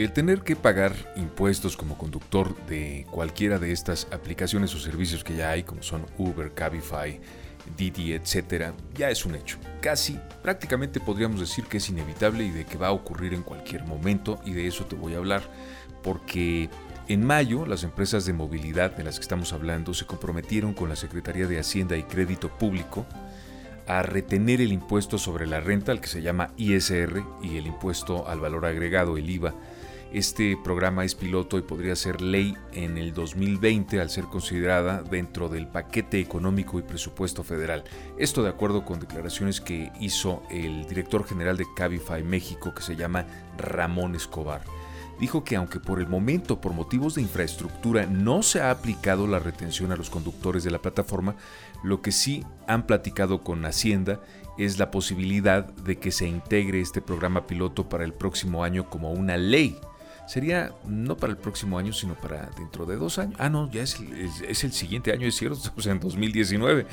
El tener que pagar impuestos como conductor de cualquiera de estas aplicaciones o servicios que ya hay, como son Uber, Cabify, Didi, etcétera, ya es un hecho. Casi, prácticamente podríamos decir que es inevitable y de que va a ocurrir en cualquier momento, y de eso te voy a hablar, porque en mayo las empresas de movilidad de las que estamos hablando se comprometieron con la Secretaría de Hacienda y Crédito Público a retener el impuesto sobre la renta, el que se llama ISR, y el impuesto al valor agregado, el IVA, este programa es piloto y podría ser ley en el 2020 al ser considerada dentro del paquete económico y presupuesto federal. Esto de acuerdo con declaraciones que hizo el director general de Cabify México que se llama Ramón Escobar. Dijo que aunque por el momento por motivos de infraestructura no se ha aplicado la retención a los conductores de la plataforma, lo que sí han platicado con Hacienda es la posibilidad de que se integre este programa piloto para el próximo año como una ley sería no para el próximo año, sino para dentro de dos años. Ah, no, ya es, el siguiente año, es cierto, sea, en 2019.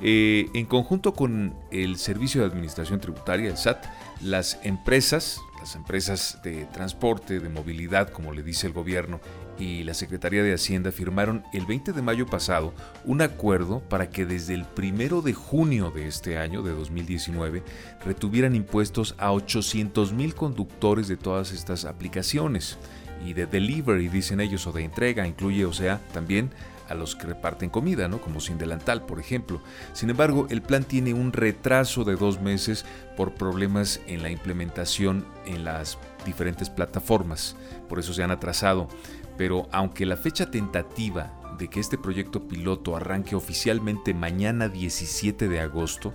Eh, en conjunto con el Servicio de Administración Tributaria, el SAT, las empresas, las empresas de transporte, de movilidad, como le dice el gobierno, y la Secretaría de Hacienda firmaron el 20 de mayo pasado un acuerdo para que desde el 1 de junio de este año, de 2019, retuvieran impuestos a 800 mil conductores de todas estas aplicaciones y de delivery, dicen ellos, o de entrega, incluye, o sea, también a los que reparten comida, ¿no? como sin delantal, por ejemplo. Sin embargo, el plan tiene un retraso de dos meses por problemas en la implementación en las diferentes plataformas, por eso se han atrasado pero aunque la fecha tentativa de que este proyecto piloto arranque oficialmente mañana 17 de agosto,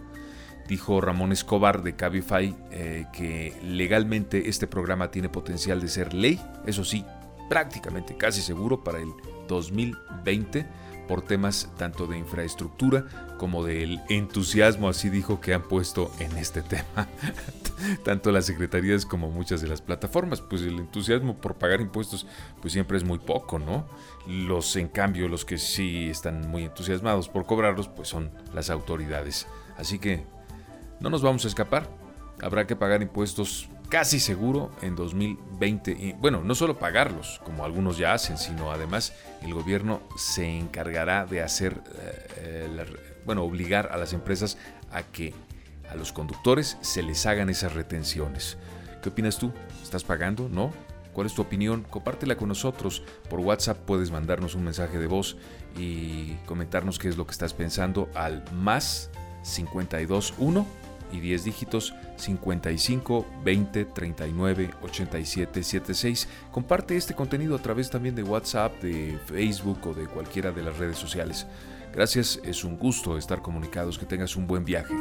dijo Ramón Escobar de Cabify eh, que legalmente este programa tiene potencial de ser ley, eso sí, prácticamente casi seguro para el 2020 por temas tanto de infraestructura como del entusiasmo, así dijo, que han puesto en este tema, tanto las secretarías como muchas de las plataformas. Pues el entusiasmo por pagar impuestos, pues siempre es muy poco, ¿no? Los, en cambio, los que sí están muy entusiasmados por cobrarlos, pues son las autoridades. Así que no nos vamos a escapar. Habrá que pagar impuestos casi seguro en 2020. Y, bueno, no solo pagarlos, como algunos ya hacen, sino además el gobierno se encargará de hacer, eh, bueno, obligar a las empresas a que a los conductores se les hagan esas retenciones. ¿Qué opinas tú? ¿Estás pagando? ¿No? ¿Cuál es tu opinión? Compártela con nosotros. Por WhatsApp puedes mandarnos un mensaje de voz y comentarnos qué es lo que estás pensando al más 521 y 10 dígitos 55 20 39 87 76. Comparte este contenido a través también de WhatsApp, de Facebook o de cualquiera de las redes sociales. Gracias, es un gusto estar comunicados, que tengas un buen viaje.